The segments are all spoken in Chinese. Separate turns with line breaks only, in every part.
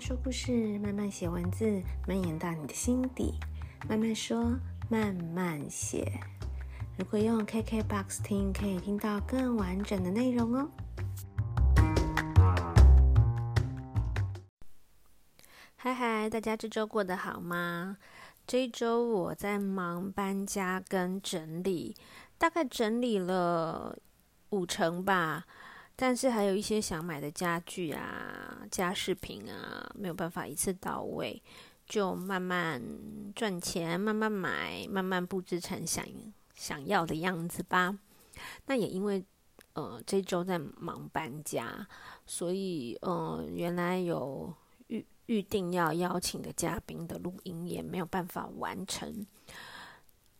说故事，慢慢写文字，蔓延到你的心底。慢慢说，慢慢写。如果用 KKBOX 听，可以听到更完整的内容哦。嗨嗨，大家这周过得好吗？这一周我在忙搬家跟整理，大概整理了五成吧。但是还有一些想买的家具啊、家饰品啊，没有办法一次到位，就慢慢赚钱，慢慢买，慢慢布置成想想要的样子吧。那也因为呃这周在忙搬家，所以呃原来有预预定要邀请的嘉宾的录音也没有办法完成。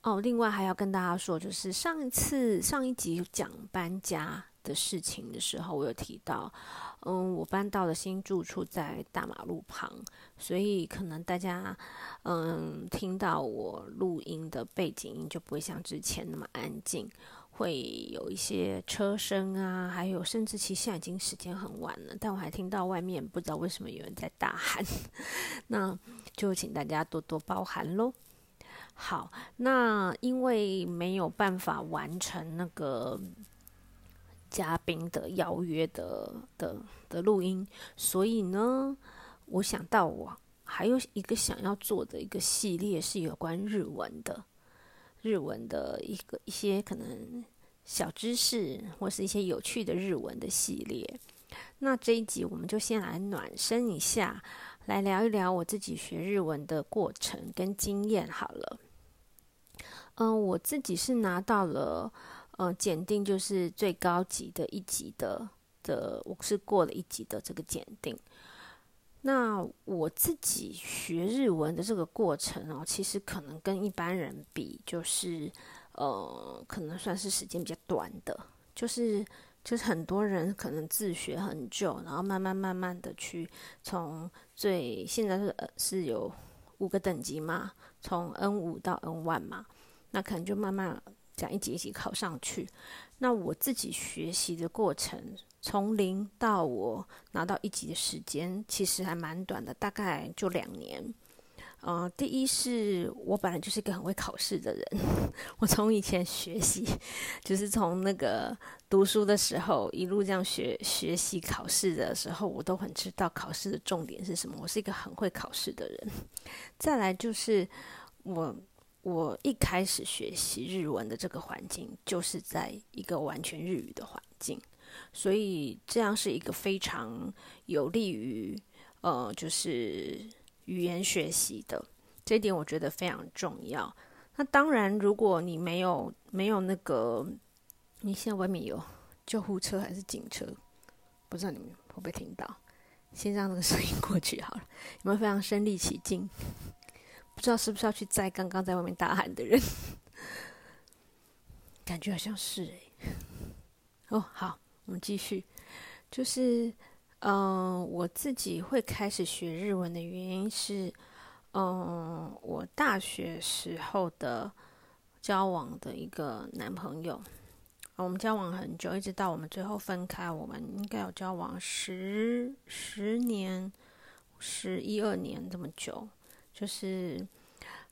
哦，另外还要跟大家说，就是上一次上一集讲搬家的事情的时候，我有提到，嗯，我搬到了新住处在大马路旁，所以可能大家嗯听到我录音的背景音就不会像之前那么安静，会有一些车声啊，还有甚至其实现在已经时间很晚了，但我还听到外面不知道为什么有人在大喊，那就请大家多多包涵喽。好，那因为没有办法完成那个。嘉宾的邀约的的的录音，所以呢，我想到我还有一个想要做的一个系列是有关日文的，日文的一个一些可能小知识或是一些有趣的日文的系列。那这一集我们就先来暖身一下，来聊一聊我自己学日文的过程跟经验好了。嗯，我自己是拿到了。嗯，检定就是最高级的一级的的，我是过了一级的这个检定。那我自己学日文的这个过程哦，其实可能跟一般人比，就是呃，可能算是时间比较短的。就是就是很多人可能自学很久，然后慢慢慢慢的去从最现在是呃是有五个等级嘛，从 N 五到 N 1嘛，那可能就慢慢。讲一级一级考上去，那我自己学习的过程，从零到我拿到一级的时间，其实还蛮短的，大概就两年。呃，第一是我本来就是一个很会考试的人，我从以前学习，就是从那个读书的时候一路这样学学习考试的时候，我都很知道考试的重点是什么。我是一个很会考试的人。再来就是我。我一开始学习日文的这个环境，就是在一个完全日语的环境，所以这样是一个非常有利于呃，就是语言学习的。这一点我觉得非常重要。那当然，如果你没有没有那个，你现在外面有救护车还是警车？不知道你们会不会听到？先让那个声音过去好了。有没有非常身临其境？不知道是不是要去载刚刚在外面大喊的人，感觉好像是哎。哦，好，我们继续。就是，嗯、我自己会开始学日文的原因是，嗯、我大学时候的交往的一个男朋友，我们交往很久，一直到我们最后分开，我们应该有交往十十年、十一二年这么久。就是，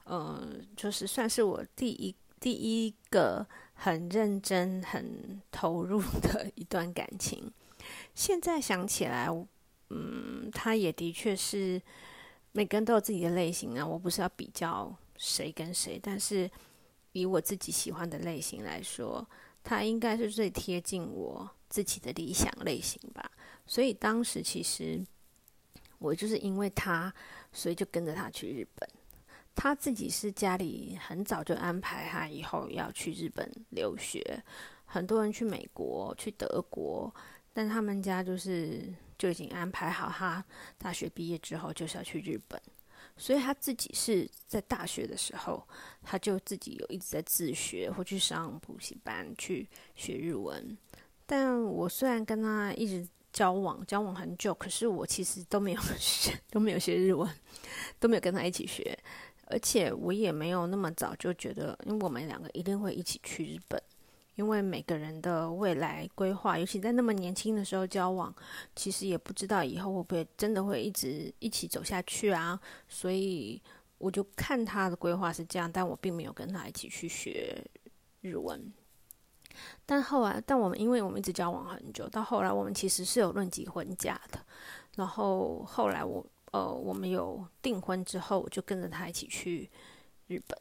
呃，就是算是我第一第一个很认真、很投入的一段感情。现在想起来，嗯，他也的确是每个人都有自己的类型啊。我不是要比较谁跟谁，但是以我自己喜欢的类型来说，他应该是最贴近我自己的理想类型吧。所以当时其实我就是因为他。所以就跟着他去日本，他自己是家里很早就安排他以后要去日本留学，很多人去美国、去德国，但他们家就是就已经安排好，他大学毕业之后就是要去日本，所以他自己是在大学的时候，他就自己有一直在自学或去上补习班去学日文，但我虽然跟他一直。交往交往很久，可是我其实都没有 学，都没有学日文，都没有跟他一起学，而且我也没有那么早就觉得，因为我们两个一定会一起去日本，因为每个人的未来规划，尤其在那么年轻的时候交往，其实也不知道以后会不会真的会一直一起走下去啊。所以我就看他的规划是这样，但我并没有跟他一起去学日文。但后来，但我们因为我们一直交往很久，到后来我们其实是有论及婚嫁的。然后后来我呃，我们有订婚之后，我就跟着他一起去日本，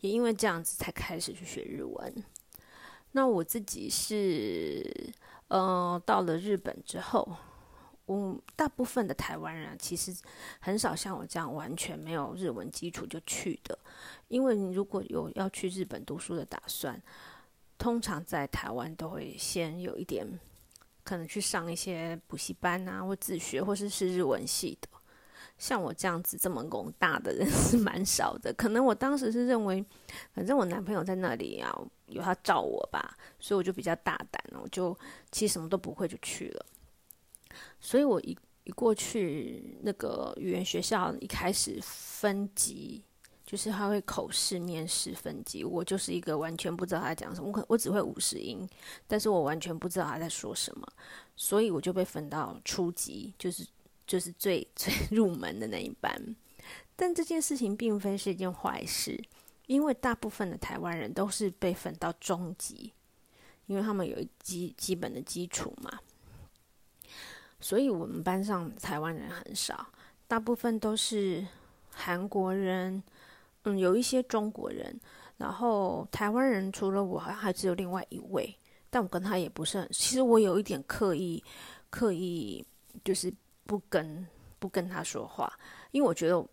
也因为这样子才开始去学日文。那我自己是呃，到了日本之后，我大部分的台湾人其实很少像我这样完全没有日文基础就去的，因为你如果有要去日本读书的打算。通常在台湾都会先有一点，可能去上一些补习班啊，或自学，或是是日文系的。像我这样子这么宏大的人 是蛮少的。可能我当时是认为，反正我男朋友在那里啊，有他罩我吧，所以我就比较大胆，我就其实什么都不会就去了。所以我一一过去那个语言学校，一开始分级。就是他会口试、面试、分级，我就是一个完全不知道他讲什么，我可我只会五十音，但是我完全不知道他在说什么，所以我就被分到初级，就是就是最最入门的那一班。但这件事情并非是一件坏事，因为大部分的台湾人都是被分到中级，因为他们有基基本的基础嘛。所以我们班上台湾人很少，大部分都是韩国人。嗯，有一些中国人，然后台湾人除了我，好像还只有另外一位，但我跟他也不是很。其实我有一点刻意，刻意就是不跟不跟他说话，因为我觉得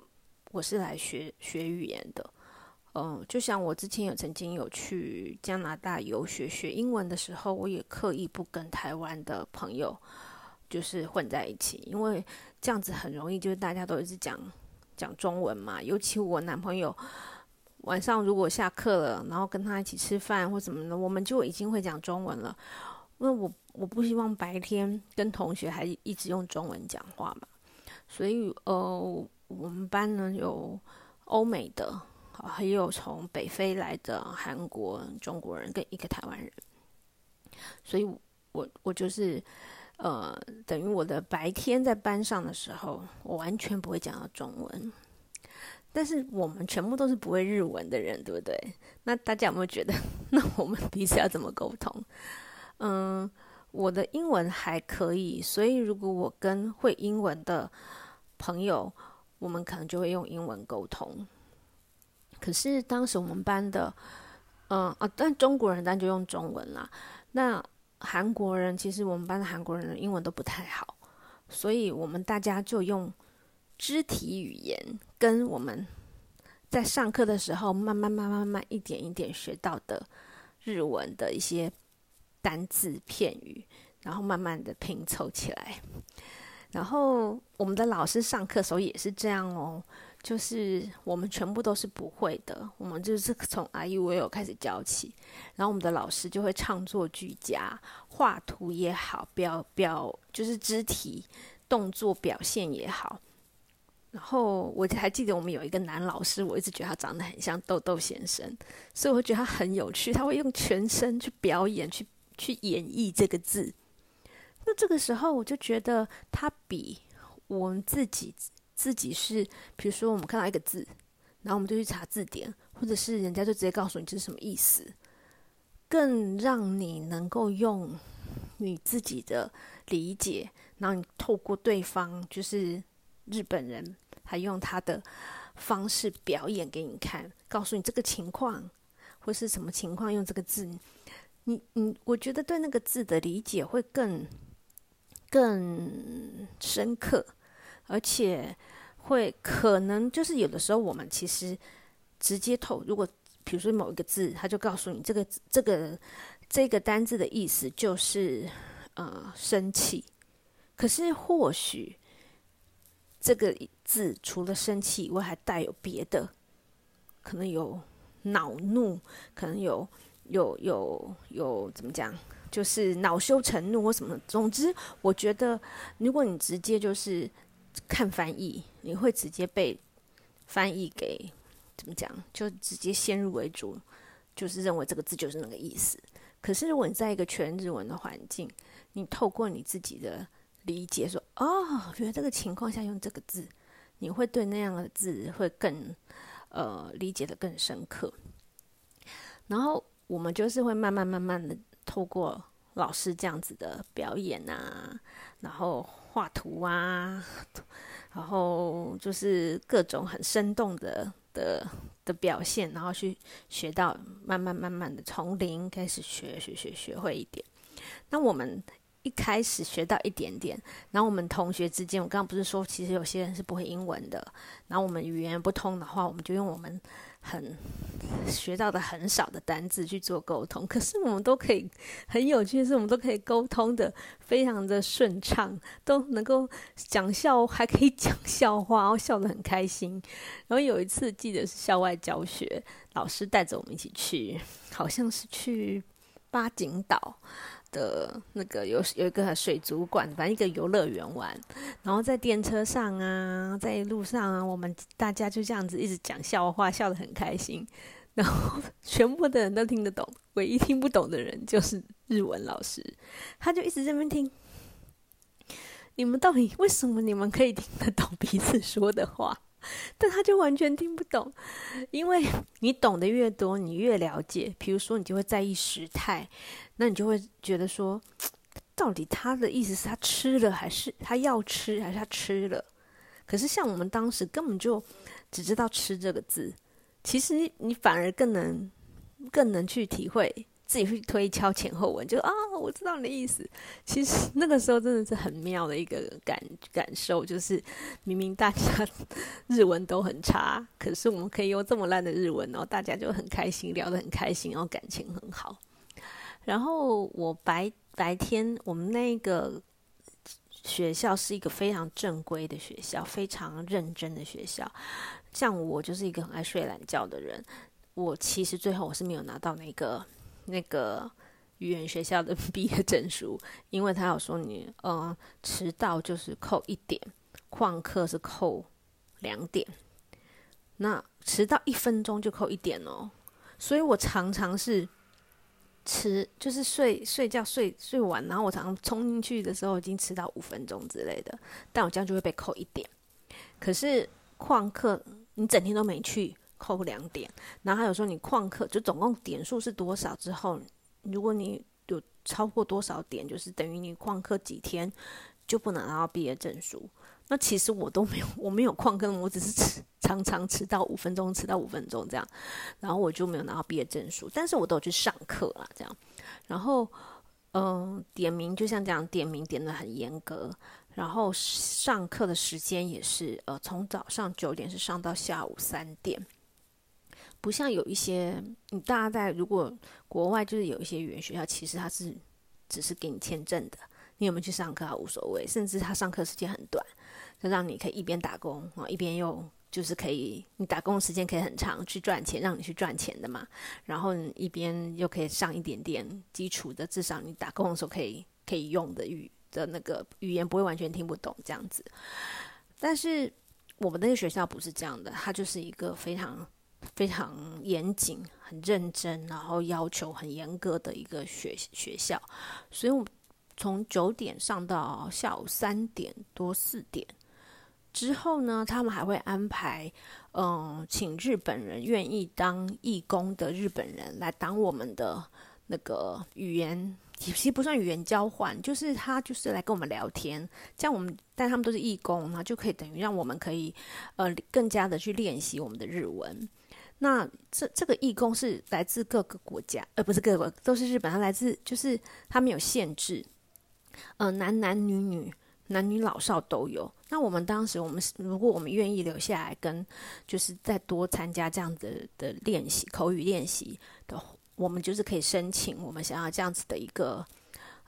我是来学学语言的。嗯，就像我之前有曾经有去加拿大游学学英文的时候，我也刻意不跟台湾的朋友就是混在一起，因为这样子很容易就是大家都一直讲。讲中文嘛，尤其我男朋友晚上如果下课了，然后跟他一起吃饭或什么的，我们就已经会讲中文了。因为我我不希望白天跟同学还一直用中文讲话嘛，所以呃，我们班呢有欧美的，还有从北非来的韩国中国人跟一个台湾人，所以我我就是。呃，等于我的白天在班上的时候，我完全不会讲到中文。但是我们全部都是不会日文的人，对不对？那大家有没有觉得，那我们彼此要怎么沟通？嗯，我的英文还可以，所以如果我跟会英文的朋友，我们可能就会用英文沟通。可是当时我们班的，嗯啊，但中国人当然就用中文啦。那韩国人其实我们班的韩国人英文都不太好，所以我们大家就用肢体语言跟我们在上课的时候慢慢慢慢慢慢一点一点学到的日文的一些单字片语，然后慢慢的拼凑起来。然后我们的老师上课时候也是这样哦。就是我们全部都是不会的，我们就是从 A 一 U 开始教起，然后我们的老师就会唱作俱佳，画图也好，表表就是肢体动作表现也好。然后我还记得我们有一个男老师，我一直觉得他长得很像豆豆先生，所以我觉得他很有趣，他会用全身去表演，去去演绎这个字。那这个时候我就觉得他比我们自己。自己是，比如说我们看到一个字，然后我们就去查字典，或者是人家就直接告诉你这是什么意思，更让你能够用你自己的理解，然后你透过对方，就是日本人，还用他的方式表演给你看，告诉你这个情况或是什么情况用这个字，你你，我觉得对那个字的理解会更更深刻。而且会可能就是有的时候，我们其实直接透，如果比如说某一个字，他就告诉你这个这个这个单字的意思就是呃生气，可是或许这个字除了生气以外，还带有别的，可能有恼怒，可能有有有有怎么讲，就是恼羞成怒或什么。总之，我觉得如果你直接就是。看翻译，你会直接被翻译给怎么讲？就直接先入为主，就是认为这个字就是那个意思。可是如果你在一个全日文的环境，你透过你自己的理解说，哦，原来这个情况下用这个字，你会对那样的字会更呃理解得更深刻。然后我们就是会慢慢慢慢的透过老师这样子的表演啊，然后画图啊，然后就是各种很生动的的的表现，然后去学到慢慢慢慢的从零开始学学学学会一点。那我们一开始学到一点点，然后我们同学之间，我刚刚不是说其实有些人是不会英文的，然后我们语言不通的话，我们就用我们很学到的很少的单字去做沟通。可是我们都可以很有趣是，我们都可以沟通的非常的顺畅，都能够讲笑，还可以讲笑话，然后笑得很开心。然后有一次记得是校外教学，老师带着我们一起去，好像是去八景岛。的那个有有一个水族馆，反正一个游乐园玩，然后在电车上啊，在路上啊，我们大家就这样子一直讲笑话，笑得很开心，然后全部的人都听得懂，唯一听不懂的人就是日文老师，他就一直在那边听，你们到底为什么你们可以听得懂彼此说的话？但他就完全听不懂，因为你懂得越多，你越了解。比如说，你就会在意时态，那你就会觉得说，到底他的意思是他吃了，还是他要吃，还是他吃了？可是像我们当时根本就只知道“吃”这个字，其实你反而更能更能去体会。自己去推敲前后文，就啊，我知道你的意思。其实那个时候真的是很妙的一个感感受，就是明明大家日文都很差，可是我们可以用这么烂的日文，然后大家就很开心，聊得很开心，然后感情很好。然后我白白天我们那个学校是一个非常正规的学校，非常认真的学校。像我就是一个很爱睡懒觉的人，我其实最后我是没有拿到那个。那个语言学校的 毕业证书，因为他有说你，呃，迟到就是扣一点，旷课是扣两点，那迟到一分钟就扣一点哦，所以我常常是迟，就是睡睡觉睡睡晚，然后我常常冲进去的时候已经迟到五分钟之类的，但我这样就会被扣一点。可是旷课你整天都没去。扣两点，然后还有说你旷课就总共点数是多少之后，如果你有超过多少点，就是等于你旷课几天就不能拿到毕业证书。那其实我都没有，我没有旷课，我只是迟常常迟到五分钟，迟到五分钟这样，然后我就没有拿到毕业证书。但是我都有去上课了，这样，然后嗯、点名就像这样点名点得很严格，然后上课的时间也是呃从早上九点是上到下午三点。不像有一些，你大家在如果国外就是有一些语言学校，其实他是只是给你签证的，你有没有去上课啊无所谓，甚至他上课时间很短，就让你可以一边打工啊一边又就是可以你打工的时间可以很长去赚钱，让你去赚钱的嘛，然后一边又可以上一点点基础的，至少你打工的时候可以可以用的语的那个语言不会完全听不懂这样子。但是我们那个学校不是这样的，它就是一个非常。非常严谨、很认真，然后要求很严格的一个学学校，所以我从九点上到下午三点多四点之后呢，他们还会安排，嗯，请日本人愿意当义工的日本人来当我们的那个语言，其实不算语言交换，就是他就是来跟我们聊天，这样我们但他们都是义工，然后就可以等于让我们可以呃更加的去练习我们的日文。那这这个义工是来自各个国家，呃，不是各个，都是日本。他来自，就是他们有限制，呃，男男女女、男女老少都有。那我们当时，我们如果我们愿意留下来，跟就是再多参加这样的的练习、口语练习的，我们就是可以申请我们想要这样子的一个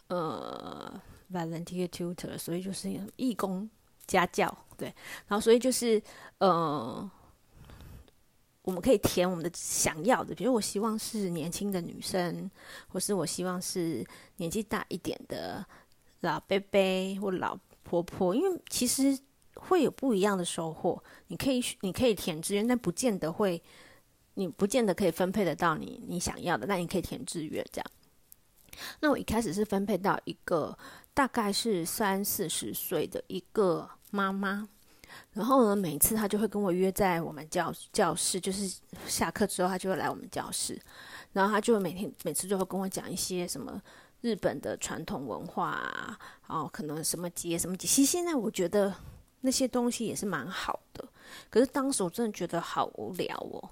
呃 volunteer tutor，所以就是义工家教，对。然后所以就是呃。我们可以填我们的想要的，比如我希望是年轻的女生，或是我希望是年纪大一点的老伯伯或老婆婆，因为其实会有不一样的收获。你可以你可以填志愿，但不见得会，你不见得可以分配得到你你想要的，但你可以填志愿这样。那我一开始是分配到一个大概是三四十岁的一个妈妈，然后呢，每次他就会跟我约在我们教教室，就是下课之后，他就会来我们教室，然后他就每天每次就会跟我讲一些什么日本的传统文化啊，然后可能什么节什么节。其实现在我觉得那些东西也是蛮好的，可是当时我真的觉得好无聊哦。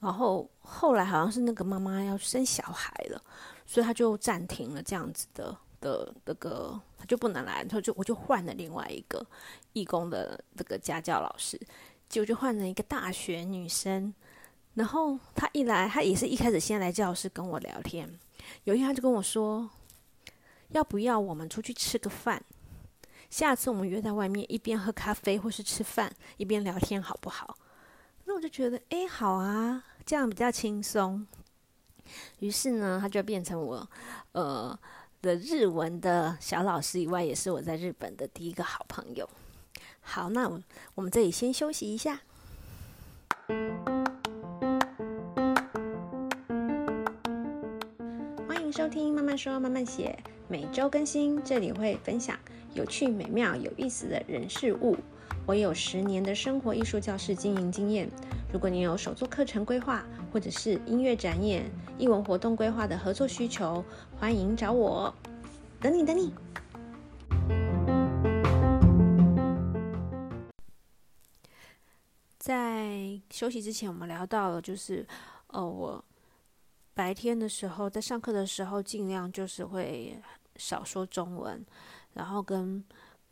然后后来好像是那个妈妈要生小孩了。所以他就暂停了这样子的的那个，就不能来，他就我就换了另外一个义工的这个家教老师，结果就换了一个大学女生。然后他一来，他也是一开始先来教室跟我聊天。有一天他就跟我说，要不要我们出去吃个饭？下次我们约在外面，一边喝咖啡或是吃饭，一边聊天，好不好？那我就觉得，哎，好啊，这样比较轻松。于是呢，他就变成我，呃的日文的小老师以外，也是我在日本的第一个好朋友。好，那我我们这里先休息一下。欢迎收听《慢慢说慢慢写》，每周更新，这里会分享有趣、美妙、有意思的人事物。我有十年的生活艺术教室经营经验。如果你有手作课程规划，或者是音乐展演、艺文活动规划的合作需求，欢迎找我。等你，等你。在休息之前，我们聊到了，就是，呃，我白天的时候在上课的时候，尽量就是会少说中文，然后跟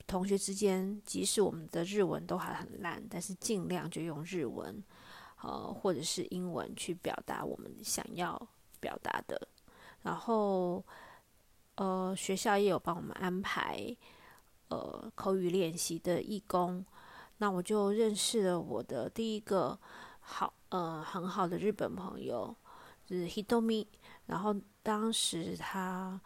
同学之间，即使我们的日文都还很烂，但是尽量就用日文。呃，或者是英文去表达我们想要表达的，然后呃，学校也有帮我们安排呃口语练习的义工，那我就认识了我的第一个好呃很好的日本朋友，是 Hitomi，然后当时他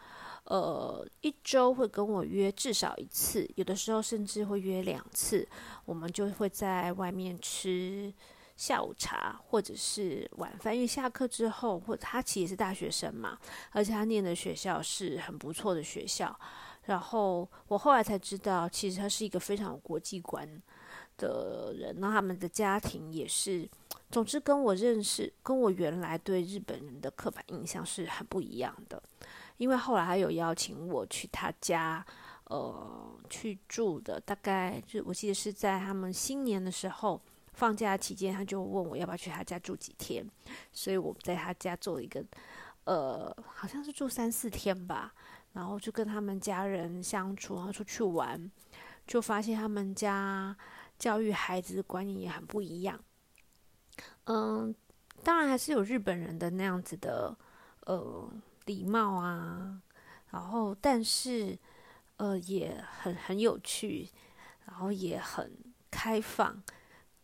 呃一周会跟我约至少一次，有的时候甚至会约两次，我们就会在外面吃。下午茶或者是晚饭，因为下课之后，或他其实是大学生嘛，而且他念的学校是很不错的学校。然后我后来才知道，其实他是一个非常有国际观的人。那他们的家庭也是，总之跟我认识，跟我原来对日本人的刻板印象是很不一样的。因为后来他有邀请我去他家，呃，去住的，大概就我记得是在他们新年的时候。放假期间，他就问我要不要去他家住几天，所以我在他家做一个，呃，好像是住三四天吧，然后就跟他们家人相处，然后出去玩，就发现他们家教育孩子的观念也很不一样。嗯，当然还是有日本人的那样子的，呃，礼貌啊，然后但是，呃，也很很有趣，然后也很开放。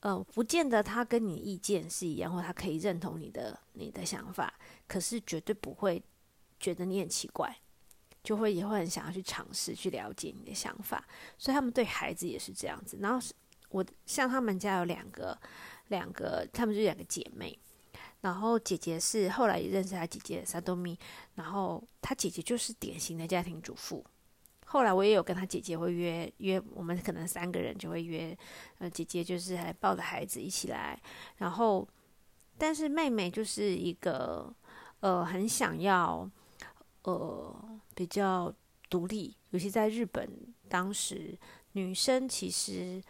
呃，不见得他跟你意见是一样，或他可以认同你的你的想法，可是绝对不会觉得你很奇怪，就会也会很想要去尝试去了解你的想法。所以他们对孩子也是这样子。然后我像他们家有两个两个，他们就两个姐妹，然后姐姐是后来也认识他姐姐萨多米，然后他姐姐就是典型的家庭主妇。后来我也有跟他姐姐会约约，我们可能三个人就会约，呃，姐姐就是还抱着孩子一起来，然后，但是妹妹就是一个，呃，很想要，呃，比较独立，尤其在日本，当时女生其实，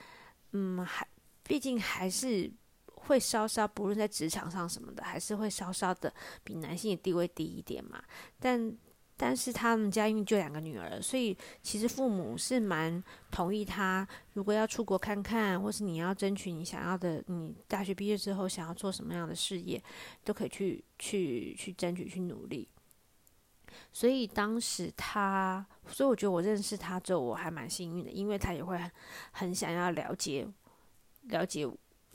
嗯，还毕竟还是会稍稍，不论在职场上什么的，还是会稍稍的比男性的地位低一点嘛，但。但是他们家因为就两个女儿，所以其实父母是蛮同意他，如果要出国看看，或是你要争取你想要的，你大学毕业之后想要做什么样的事业，都可以去去去争取去努力。所以当时他，所以我觉得我认识他之后，我还蛮幸运的，因为他也会很想要了解了解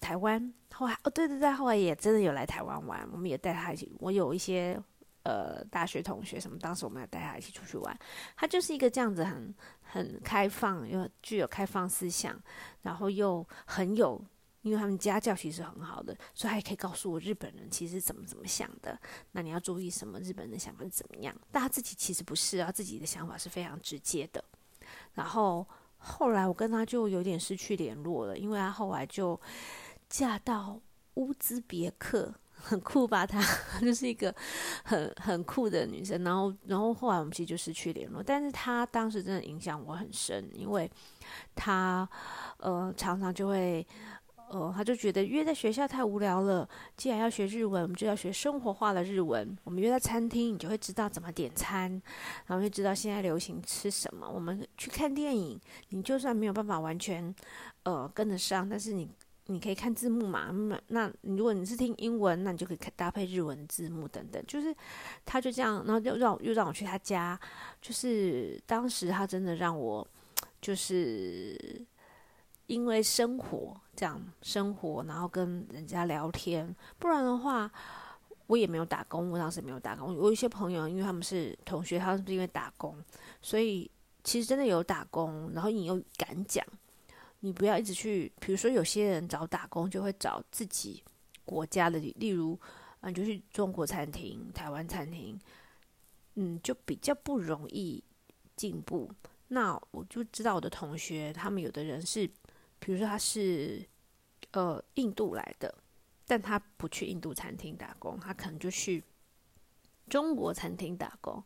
台湾。后来哦，对对对，后来也真的有来台湾玩，我们也带他一起，我有一些。呃，大学同学什么，当时我们要带他一起出去玩。他就是一个这样子很很开放，又具有开放思想，然后又很有，因为他们家教其实很好的，所以他也可以告诉我日本人其实怎么怎么想的。那你要注意什么？日本人想法是怎么样？但他自己其实不是啊，自己的想法是非常直接的。然后后来我跟他就有点失去联络了，因为他后来就嫁到乌兹别克。很酷吧？她 就是一个很很酷的女生。然后，然后后来我们其实就失去联络。但是她当时真的影响我很深，因为她呃常常就会呃，她就觉得约在学校太无聊了。既然要学日文，我们就要学生活化的日文。我们约在餐厅，你就会知道怎么点餐，然后会知道现在流行吃什么。我们去看电影，你就算没有办法完全呃跟得上，但是你。你可以看字幕嘛？那那如果你是听英文，那你就可以看搭配日文字幕等等。就是他就这样，然后又让又让我去他家。就是当时他真的让我，就是因为生活这样生活，然后跟人家聊天。不然的话，我也没有打工。我当时没有打工。我有一些朋友，因为他们是同学，他们是因为打工，所以其实真的有打工。然后你又敢讲。你不要一直去，比如说有些人找打工就会找自己国家的，例如，啊，你就去中国餐厅、台湾餐厅，嗯，就比较不容易进步。那我就知道我的同学，他们有的人是，比如说他是呃印度来的，但他不去印度餐厅打工，他可能就去中国餐厅打工，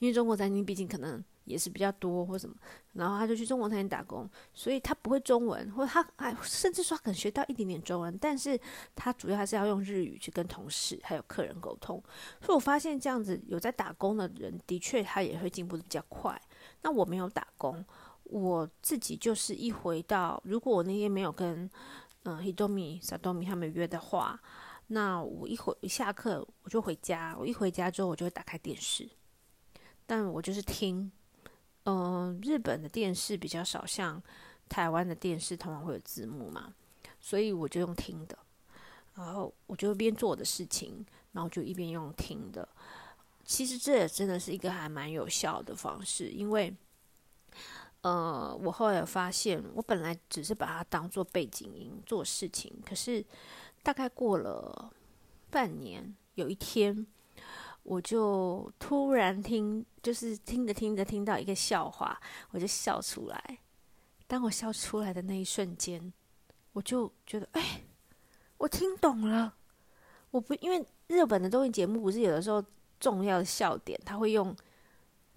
因为中国餐厅毕竟可能。也是比较多或什么，然后他就去中国餐厅打工，所以他不会中文，或他哎，甚至说他可能学到一点点中文，但是他主要还是要用日语去跟同事还有客人沟通。所以我发现这样子有在打工的人，的确他也会进步的比较快。那我没有打工，我自己就是一回到，如果我那天没有跟嗯 Hitomi、Satomi 他们约的话，那我一回一下课我就回家，我一回家之后我就会打开电视，但我就是听。嗯、日本的电视比较少，像台湾的电视通常会有字幕嘛，所以我就用听的，然后我就一边做我的事情，然后就一边用听的。其实这也真的是一个还蛮有效的方式，因为，呃，我后来有发现，我本来只是把它当做背景音做事情，可是大概过了半年，有一天。我就突然听，就是听着听着听到一个笑话，我就笑出来。当我笑出来的那一瞬间，我就觉得，哎，我听懂了。我不因为日本的综艺节目不是有的时候重要的笑点，他会用，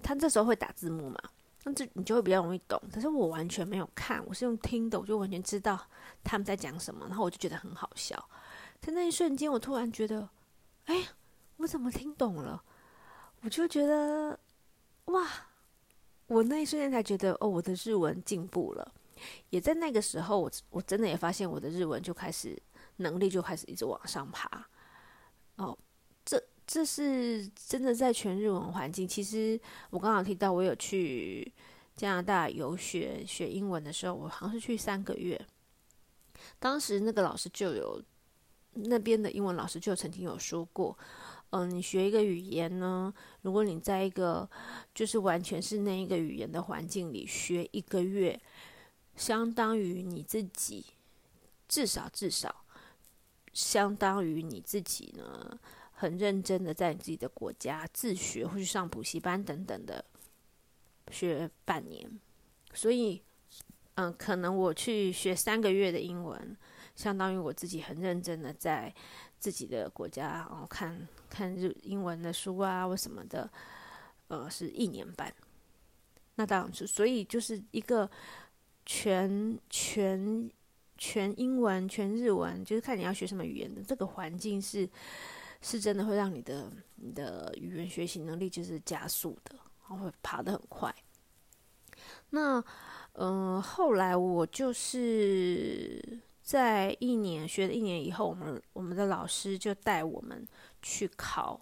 他这时候会打字幕嘛，那这你就会比较容易懂。可是我完全没有看，我是用听的，我就完全知道他们在讲什么，然后我就觉得很好笑。在那一瞬间，我突然觉得，哎。我怎么听懂了？我就觉得哇！我那一瞬间才觉得哦，我的日文进步了。也在那个时候，我我真的也发现我的日文就开始能力就开始一直往上爬。哦，这这是真的在全日文环境。其实我刚刚提到我有去加拿大游学学英文的时候，我好像是去三个月。当时那个老师就有那边的英文老师就曾经有说过。嗯，你学一个语言呢，如果你在一个就是完全是那一个语言的环境里学一个月，相当于你自己至少至少相当于你自己呢，很认真的在你自己的国家自学或去上补习班等等的学半年，所以嗯，可能我去学三个月的英文，相当于我自己很认真的在自己的国家然哦看。看日英文的书啊，或什么的，呃，是一年半。那当然是，所以就是一个全全全英文、全日文，就是看你要学什么语言的这个环境是是真的会让你的你的语言学习能力就是加速的，然后会爬得很快。那嗯、呃，后来我就是在一年学了一年以后，我们我们的老师就带我们。去考，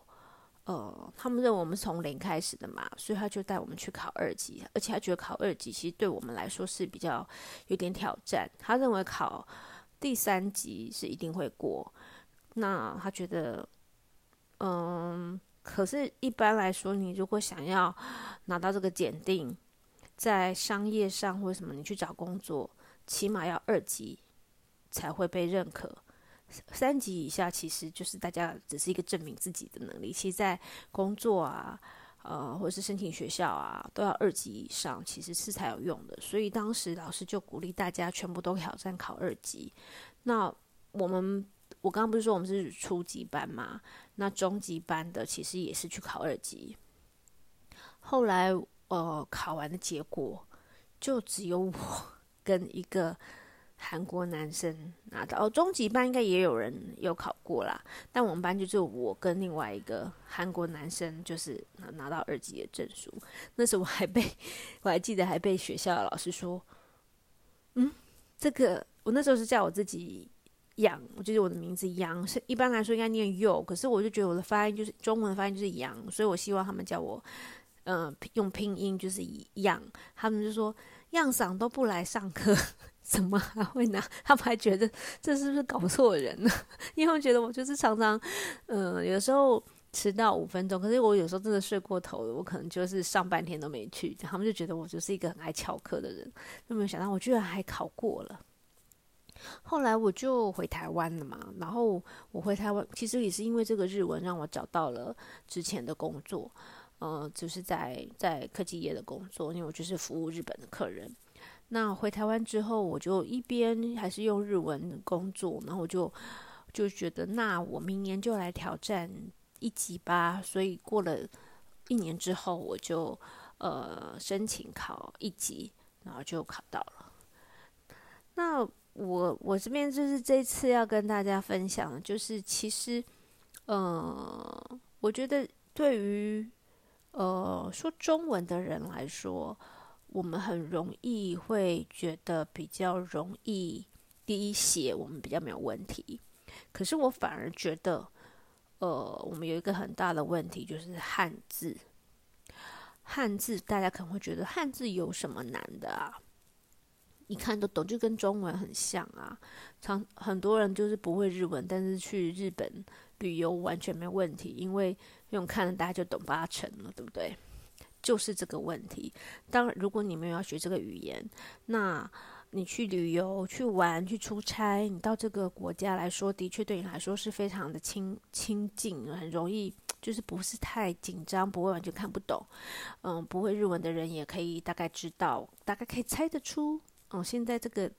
呃，他们认为我们从零开始的嘛，所以他就带我们去考二级，而且他觉得考二级其实对我们来说是比较有点挑战。他认为考第三级是一定会过，那他觉得，嗯，可是一般来说，你如果想要拿到这个检定，在商业上或什么，你去找工作，起码要二级才会被认可。三级以下其实就是大家只是一个证明自己的能力，其实在工作啊，呃，或者是申请学校啊，都要二级以上，其实是才有用的。所以当时老师就鼓励大家全部都挑战考二级。那我们，我刚刚不是说我们是初级班嘛？那中级班的其实也是去考二级。后来，呃，考完的结果就只有我跟一个。韩国男生拿到哦，中级班应该也有人有考过啦，但我们班就只有我跟另外一个韩国男生，就是拿到二级的证书。那时候我还被 我还记得还被学校的老师说，嗯，这个我那时候是叫我自己杨，我觉得我的名字杨是一般来说应该念佑，可是我就觉得我的发音就是中文发音就是杨，所以我希望他们叫我嗯、用拼音就是一样，他们就说样嗓都不来上课。怎么还会拿？他们还觉得这是不是搞错人呢？因为我觉得我就是常常，嗯、呃，有时候迟到五分钟，可是我有时候真的睡过头了，我可能就是上半天都没去。他们就觉得我就是一个很爱翘课的人，就没有想到我居然还考过了。后来我就回台湾了嘛，然后我回台湾，其实也是因为这个日文让我找到了之前的工作，嗯、呃，就是在在科技业的工作，因为我就是服务日本的客人。那回台湾之后，我就一边还是用日文工作，然后我就就觉得，那我明年就来挑战一级吧。所以过了一年之后，我就呃申请考一级，然后就考到了。那我我这边就是这次要跟大家分享，就是其实呃，我觉得对于呃说中文的人来说。我们很容易会觉得比较容易滴血，我们比较没有问题。可是我反而觉得，呃，我们有一个很大的问题，就是汉字。汉字大家可能会觉得汉字有什么难的啊？一看都懂，就跟中文很像啊。常很多人就是不会日文，但是去日本旅游完全没问题，因为用看了大家就懂八成了，对不对？就是这个问题。当，如果你没有要学这个语言，那你去旅游、去玩、去出差，你到这个国家来说，的确对你来说是非常的亲亲近，很容易，就是不是太紧张，不会完全看不懂。嗯，不会日文的人也可以大概知道，大概可以猜得出。嗯，现在这个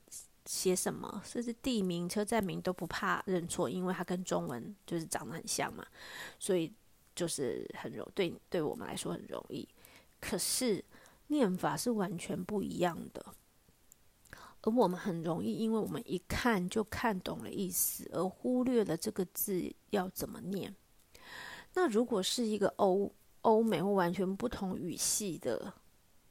写什么，甚至地名、车站名都不怕认错，因为它跟中文就是长得很像嘛，所以就是很容对对我们来说很容易。可是念法是完全不一样的，而我们很容易，因为我们一看就看懂了意思，而忽略了这个字要怎么念。那如果是一个欧欧美或完全不同语系的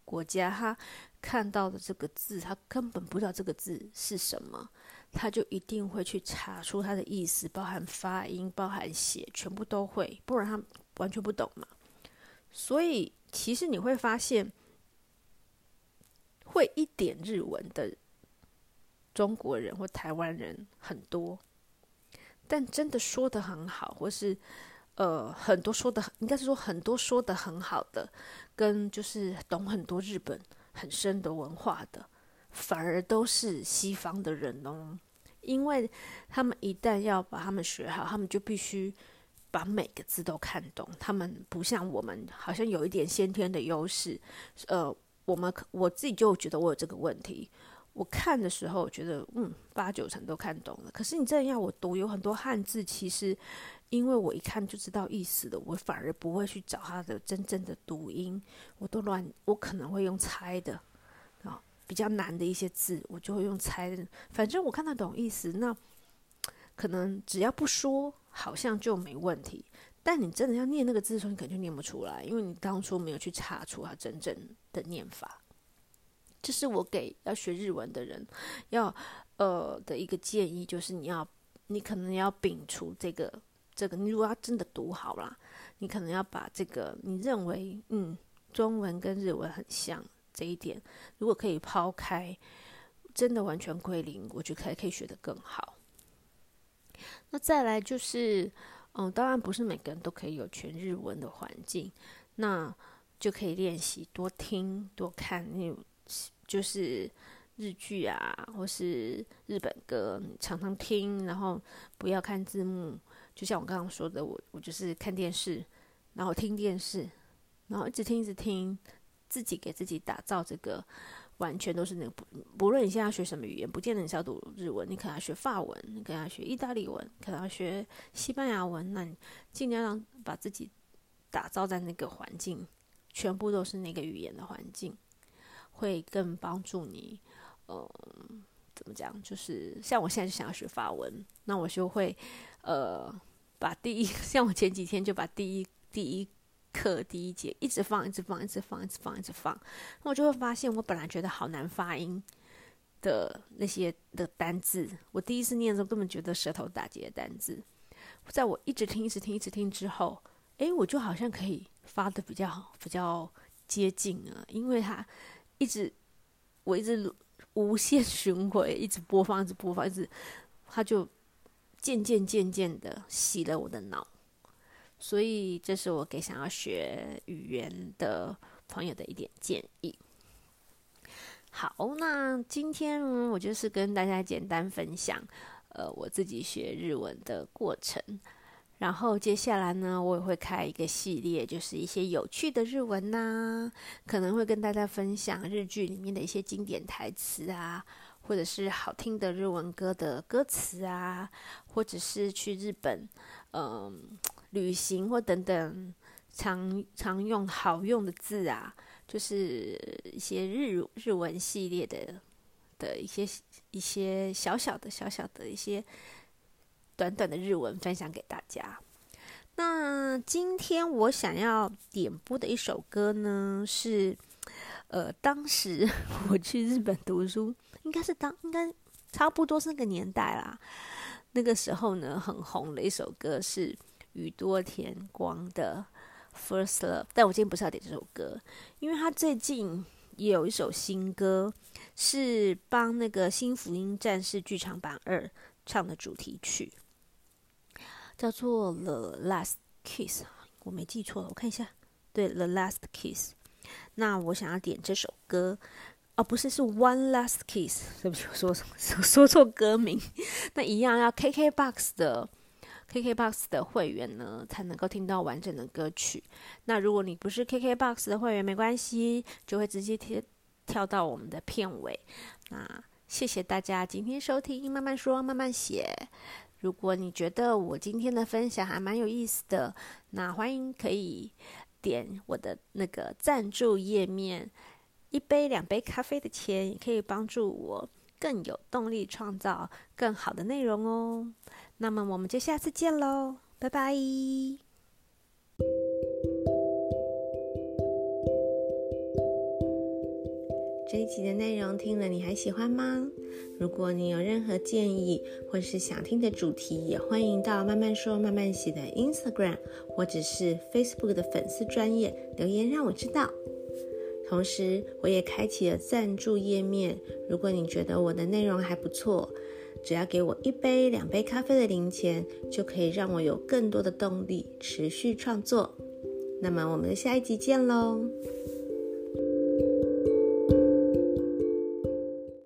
国家，他看到的这个字，他根本不知道这个字是什么，他就一定会去查出它的意思，包含发音、包含写，全部都会，不然他完全不懂嘛。所以。其实你会发现，会一点日文的中国人或台湾人很多，但真的说得很好，或是呃很多说的，应该是说很多说得很好的，跟就是懂很多日本很深的文化的，反而都是西方的人哦，因为他们一旦要把他们学好，他们就必须。把每个字都看懂，他们不像我们，好像有一点先天的优势。呃，我们我自己就觉得我有这个问题。我看的时候觉得，嗯，八九成都看懂了。可是你这样要我读，有很多汉字，其实因为我一看就知道意思的，我反而不会去找它的真正的读音，我都乱，我可能会用猜的啊，比较难的一些字，我就会用猜的。反正我看得懂意思，那可能只要不说。好像就没问题，但你真的要念那个字的时候，你可能就念不出来，因为你当初没有去查出它真正的念法。这是我给要学日文的人要呃的一个建议，就是你要你可能要摒除这个这个，你如果要真的读好啦，你可能要把这个你认为嗯中文跟日文很像这一点，如果可以抛开，真的完全归零，我觉得还可以学得更好。那再来就是，嗯，当然不是每个人都可以有全日文的环境，那就可以练习多听多看，那就是日剧啊，或是日本歌，你常常听，然后不要看字幕。就像我刚刚说的，我我就是看电视，然后听电视，然后一直听一直听，自己给自己打造这个，完全都是那个不不论你现在学什么语言，不见得你是要读日文，你可能要学法文，你可能要学意大利文，可能要学西班牙文，那你尽量让把自己打造在那个环境，全部都是那个语言的环境，会更帮助你。嗯，怎么讲？就是像我现在就想要学法文，那我就会呃把第一，像我前几天就把第一第一课第一节一直放，一直放，一直放，一直放，一直放，那我就会发现我本来觉得好难发音的那些的单字，我第一次念的时候根本觉得舌头打结的单字，在我一直听、一直听、一直听之后，诶，我就好像可以发的比较比较接近了，因为它一直我一直。无限循环，一直播放，一直播放，一直，它就渐渐渐渐的洗了我的脑。所以，这是我给想要学语言的朋友的一点建议。好，那今天我就是跟大家简单分享，呃，我自己学日文的过程。然后接下来呢，我也会开一个系列，就是一些有趣的日文呐、可能会跟大家分享日剧里面的一些经典台词啊，或者是好听的日文歌的歌词啊，或者是去日本嗯、旅行或等等常常用好用的字啊，就是一些日日文系列的的一些一些小小的小小的一些。短短的日文分享给大家。那今天我想要点播的一首歌呢，是呃，当时 我去日本读书，应该是当应该差不多是那个年代啦。那个时候呢，很红的一首歌是宇多田光的《First Love》，但我今天不是要点这首歌，因为他最近也有一首新歌，是帮那个《新福音战士剧场版二》唱的主题曲。叫做《The Last Kiss》，我没记错了，我看一下，对，《The Last Kiss》。那我想要点这首歌，哦，不是，是《One Last Kiss》，对不起，我说说 说错歌名。那一样要 KKBOX 的 KKBOX 的会员呢，才能够听到完整的歌曲。那如果你不是 KKBOX 的会员，没关系，就会直接跳跳到我们的片尾。那谢谢大家今天收听，慢慢说，慢慢写。如果你觉得我今天的分享还蛮有意思的，那欢迎可以点我的那个赞助页面，一杯两杯咖啡的钱也可以帮助我更有动力创造更好的内容哦。那么我们就下次见喽，拜拜。这一集的内容听了你还喜欢吗？如果你有任何建议或是想听的主题，也欢迎到慢慢说慢慢写的 Instagram 或者是 Facebook 的粉丝专业留言让我知道。同时，我也开启了赞助页面，如果你觉得我的内容还不错，只要给我一杯两杯咖啡的零钱，就可以让我有更多的动力持续创作。那么，我们下一集见喽！